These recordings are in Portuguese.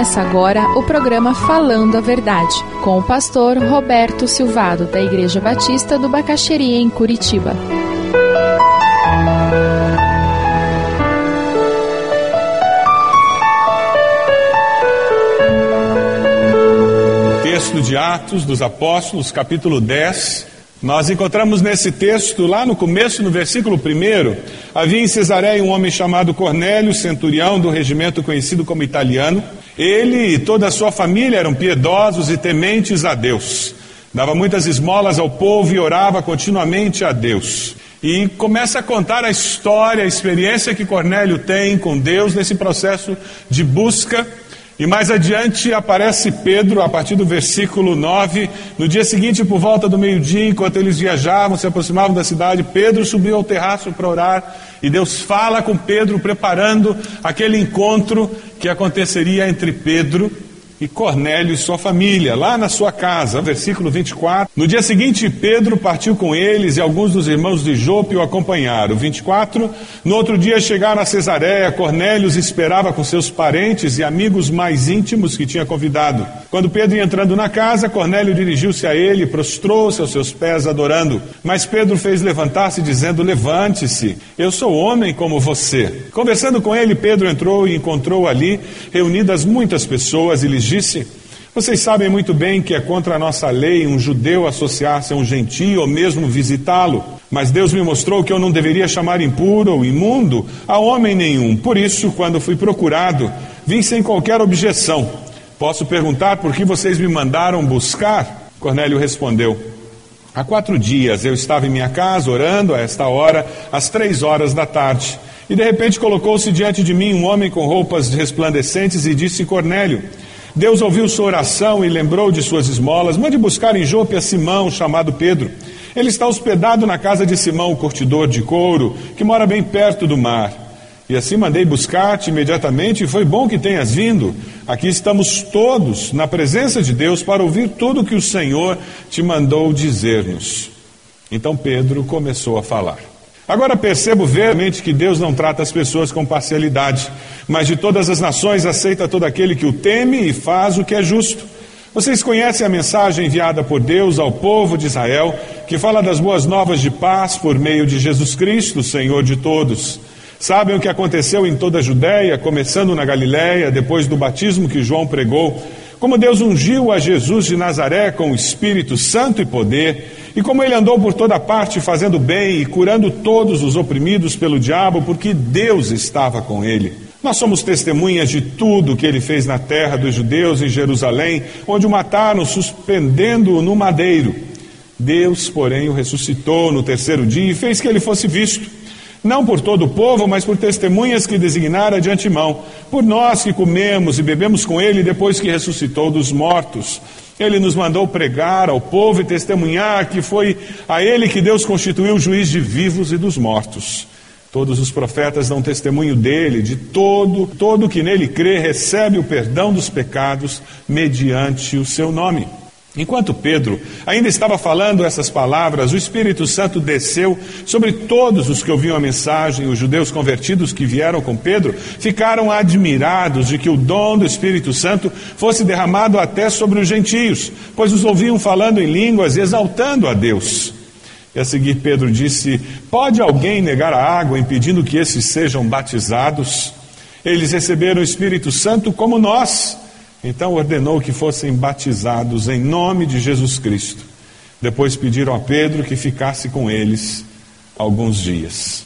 Começa agora o programa Falando a Verdade, com o pastor Roberto Silvado, da Igreja Batista do Bacaxeria, em Curitiba. Texto de Atos dos Apóstolos, capítulo 10. Nós encontramos nesse texto, lá no começo, no versículo 1, havia em Cesareia um homem chamado Cornélio, centurião do regimento conhecido como italiano. Ele e toda a sua família eram piedosos e tementes a Deus. Dava muitas esmolas ao povo e orava continuamente a Deus. E começa a contar a história, a experiência que Cornélio tem com Deus nesse processo de busca e mais adiante aparece Pedro, a partir do versículo 9. No dia seguinte, por volta do meio-dia, enquanto eles viajavam, se aproximavam da cidade, Pedro subiu ao terraço para orar. E Deus fala com Pedro, preparando aquele encontro que aconteceria entre Pedro e Cornélio e sua família, lá na sua casa, versículo 24. No dia seguinte, Pedro partiu com eles e alguns dos irmãos de Jope o acompanharam. 24. No outro dia chegaram a Cesareia, Cornélio os esperava com seus parentes e amigos mais íntimos que tinha convidado. Quando Pedro ia entrando na casa, Cornélio dirigiu-se a ele, prostrou-se aos seus pés, adorando. Mas Pedro fez levantar-se, dizendo: Levante-se, eu sou homem como você. Conversando com ele, Pedro entrou e encontrou ali reunidas muitas pessoas e lhes disse: Vocês sabem muito bem que é contra a nossa lei um judeu associar-se a um gentio ou mesmo visitá-lo. Mas Deus me mostrou que eu não deveria chamar impuro ou imundo a homem nenhum. Por isso, quando fui procurado, vim sem qualquer objeção. Posso perguntar por que vocês me mandaram buscar? Cornélio respondeu: Há quatro dias eu estava em minha casa orando a esta hora, às três horas da tarde. E de repente colocou-se diante de mim um homem com roupas resplandecentes e disse: Cornélio. Deus ouviu sua oração e lembrou de suas esmolas. Mande buscar em Jope a Simão, chamado Pedro. Ele está hospedado na casa de Simão, o curtidor de couro, que mora bem perto do mar. E assim mandei buscar-te imediatamente, e foi bom que tenhas vindo. Aqui estamos todos na presença de Deus para ouvir tudo o que o Senhor te mandou dizer-nos. Então Pedro começou a falar. Agora percebo veramente que Deus não trata as pessoas com parcialidade, mas de todas as nações aceita todo aquele que o teme e faz o que é justo. Vocês conhecem a mensagem enviada por Deus ao povo de Israel, que fala das boas novas de paz por meio de Jesus Cristo, Senhor de todos. Sabem o que aconteceu em toda a Judéia, começando na Galiléia, depois do batismo que João pregou, como Deus ungiu a Jesus de Nazaré com o Espírito Santo e poder, e como ele andou por toda parte fazendo bem e curando todos os oprimidos pelo diabo, porque Deus estava com ele. Nós somos testemunhas de tudo que ele fez na terra dos judeus em Jerusalém, onde o mataram, suspendendo-o no madeiro. Deus, porém, o ressuscitou no terceiro dia e fez que ele fosse visto, não por todo o povo, mas por testemunhas que designara de antemão, por nós que comemos e bebemos com ele depois que ressuscitou dos mortos. Ele nos mandou pregar ao povo e testemunhar que foi a Ele que Deus constituiu juiz de vivos e dos mortos. Todos os profetas dão testemunho dele, de todo, todo que nele crê recebe o perdão dos pecados mediante o seu nome. Enquanto Pedro ainda estava falando essas palavras, o Espírito Santo desceu sobre todos os que ouviam a mensagem. Os judeus convertidos que vieram com Pedro ficaram admirados de que o dom do Espírito Santo fosse derramado até sobre os gentios, pois os ouviam falando em línguas e exaltando a Deus. E a seguir Pedro disse: Pode alguém negar a água impedindo que esses sejam batizados? Eles receberam o Espírito Santo como nós. Então ordenou que fossem batizados em nome de Jesus Cristo. Depois pediram a Pedro que ficasse com eles alguns dias.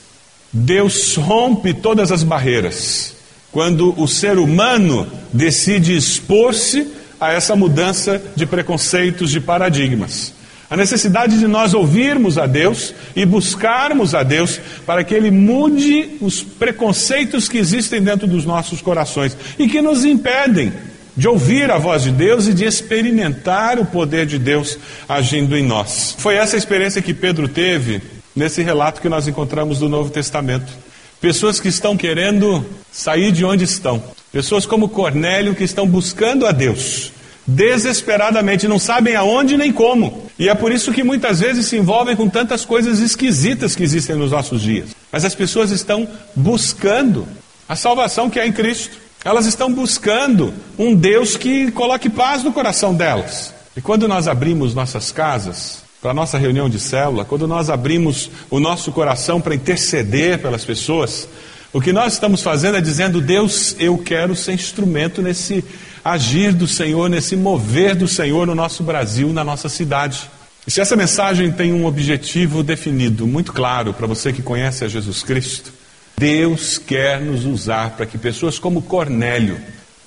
Deus rompe todas as barreiras quando o ser humano decide expor-se a essa mudança de preconceitos, de paradigmas. A necessidade de nós ouvirmos a Deus e buscarmos a Deus para que Ele mude os preconceitos que existem dentro dos nossos corações e que nos impedem de ouvir a voz de Deus e de experimentar o poder de Deus agindo em nós. Foi essa experiência que Pedro teve nesse relato que nós encontramos do Novo Testamento. Pessoas que estão querendo sair de onde estão. Pessoas como Cornélio que estão buscando a Deus desesperadamente, não sabem aonde nem como. E é por isso que muitas vezes se envolvem com tantas coisas esquisitas que existem nos nossos dias. Mas as pessoas estão buscando a salvação que é em Cristo. Elas estão buscando um Deus que coloque paz no coração delas. E quando nós abrimos nossas casas para a nossa reunião de célula, quando nós abrimos o nosso coração para interceder pelas pessoas, o que nós estamos fazendo é dizendo: Deus, eu quero ser instrumento nesse agir do Senhor, nesse mover do Senhor no nosso Brasil, na nossa cidade. E se essa mensagem tem um objetivo definido, muito claro para você que conhece a Jesus Cristo, Deus quer nos usar para que pessoas como Cornélio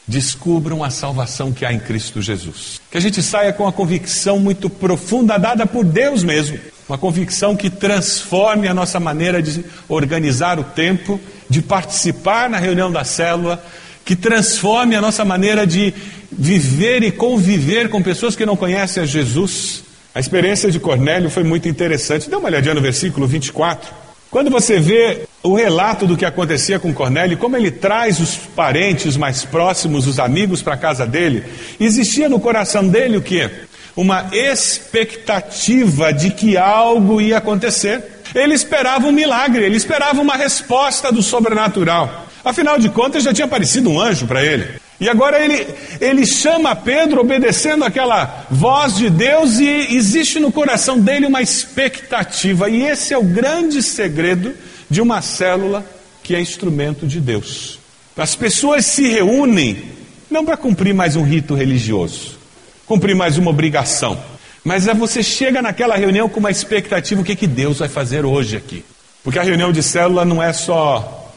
descubram a salvação que há em Cristo Jesus. Que a gente saia com a convicção muito profunda, dada por Deus mesmo, uma convicção que transforme a nossa maneira de organizar o tempo, de participar na reunião da célula, que transforme a nossa maneira de viver e conviver com pessoas que não conhecem a Jesus. A experiência de Cornélio foi muito interessante. Dê uma olhadinha no versículo 24. Quando você vê o relato do que acontecia com Cornélio, como ele traz os parentes mais próximos, os amigos para a casa dele, existia no coração dele o que? Uma expectativa de que algo ia acontecer. Ele esperava um milagre, ele esperava uma resposta do sobrenatural. Afinal de contas, já tinha aparecido um anjo para ele. E agora ele, ele chama Pedro obedecendo aquela voz de Deus e existe no coração dele uma expectativa. E esse é o grande segredo de uma célula que é instrumento de Deus. As pessoas se reúnem não para cumprir mais um rito religioso, cumprir mais uma obrigação, mas é você chega naquela reunião com uma expectativa: o que, que Deus vai fazer hoje aqui? Porque a reunião de célula não é só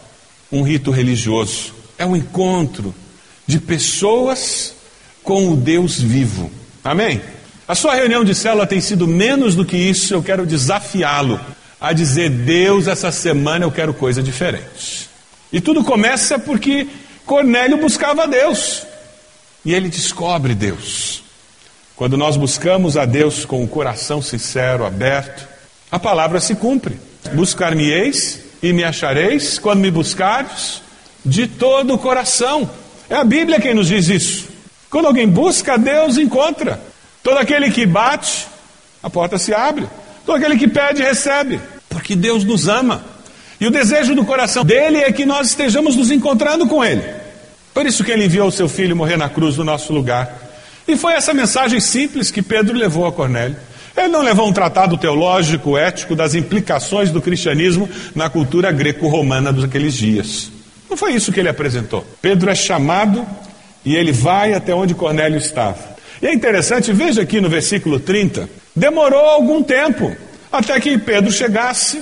um rito religioso, é um encontro de pessoas com o Deus vivo. Amém? A sua reunião de célula tem sido menos do que isso, eu quero desafiá-lo a dizer: Deus, essa semana eu quero coisa diferente. E tudo começa porque Cornélio buscava Deus e ele descobre Deus. Quando nós buscamos a Deus com o coração sincero, aberto, a palavra se cumpre. Buscar-me-eis e me achareis quando me buscares de todo o coração. É a Bíblia quem nos diz isso. Quando alguém busca, Deus encontra. Todo aquele que bate, a porta se abre. Todo aquele que pede, recebe. Porque Deus nos ama. E o desejo do coração dele é que nós estejamos nos encontrando com Ele. Por isso que Ele enviou o seu filho morrer na cruz no nosso lugar. E foi essa mensagem simples que Pedro levou a Cornélio. Ele não levou um tratado teológico, ético das implicações do cristianismo na cultura greco-romana daqueles dias. Não foi isso que ele apresentou. Pedro é chamado e ele vai até onde Cornélio estava. E é interessante, veja aqui no versículo 30, demorou algum tempo até que Pedro chegasse.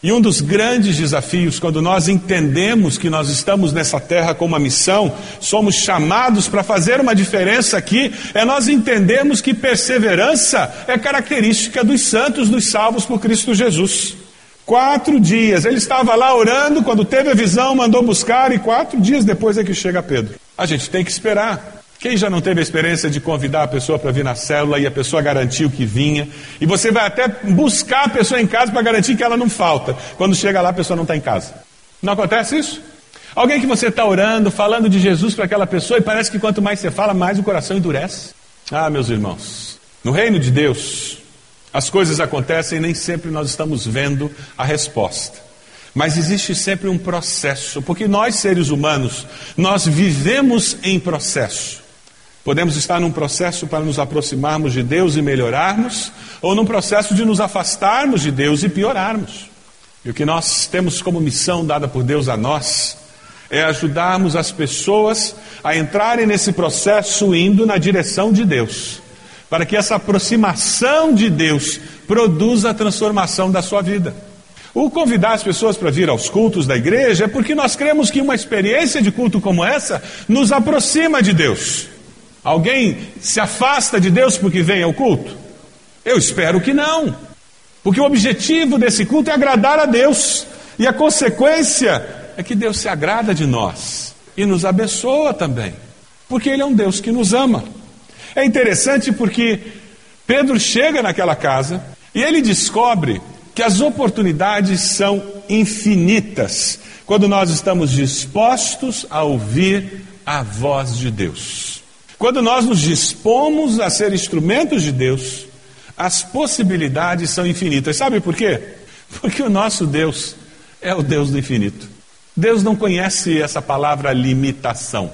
E um dos grandes desafios, quando nós entendemos que nós estamos nessa terra com uma missão, somos chamados para fazer uma diferença aqui, é nós entendermos que perseverança é característica dos santos, dos salvos por Cristo Jesus. Quatro dias. Ele estava lá orando, quando teve a visão, mandou buscar, e quatro dias depois é que chega Pedro. A gente tem que esperar. Quem já não teve a experiência de convidar a pessoa para vir na célula e a pessoa garantiu que vinha, e você vai até buscar a pessoa em casa para garantir que ela não falta. Quando chega lá, a pessoa não está em casa. Não acontece isso? Alguém que você está orando, falando de Jesus para aquela pessoa, e parece que quanto mais você fala, mais o coração endurece. Ah, meus irmãos, no reino de Deus, as coisas acontecem e nem sempre nós estamos vendo a resposta. Mas existe sempre um processo, porque nós seres humanos, nós vivemos em processo. Podemos estar num processo para nos aproximarmos de Deus e melhorarmos, ou num processo de nos afastarmos de Deus e piorarmos. E o que nós temos como missão dada por Deus a nós é ajudarmos as pessoas a entrarem nesse processo indo na direção de Deus para que essa aproximação de Deus produza a transformação da sua vida. O convidar as pessoas para vir aos cultos da igreja é porque nós cremos que uma experiência de culto como essa nos aproxima de Deus. Alguém se afasta de Deus porque vem ao culto? Eu espero que não. Porque o objetivo desse culto é agradar a Deus. E a consequência é que Deus se agrada de nós e nos abençoa também. Porque Ele é um Deus que nos ama. É interessante porque Pedro chega naquela casa e ele descobre que as oportunidades são infinitas quando nós estamos dispostos a ouvir a voz de Deus. Quando nós nos dispomos a ser instrumentos de Deus, as possibilidades são infinitas. Sabe por quê? Porque o nosso Deus é o Deus do infinito. Deus não conhece essa palavra limitação.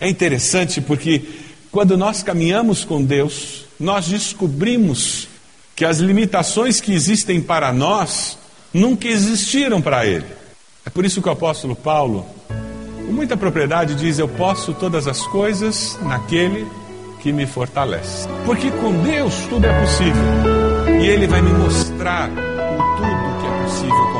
É interessante porque quando nós caminhamos com Deus, nós descobrimos que as limitações que existem para nós nunca existiram para Ele. É por isso que o apóstolo Paulo, com muita propriedade, diz: Eu posso todas as coisas naquele que me fortalece. Porque com Deus tudo é possível. E Ele vai me mostrar o tudo que é possível com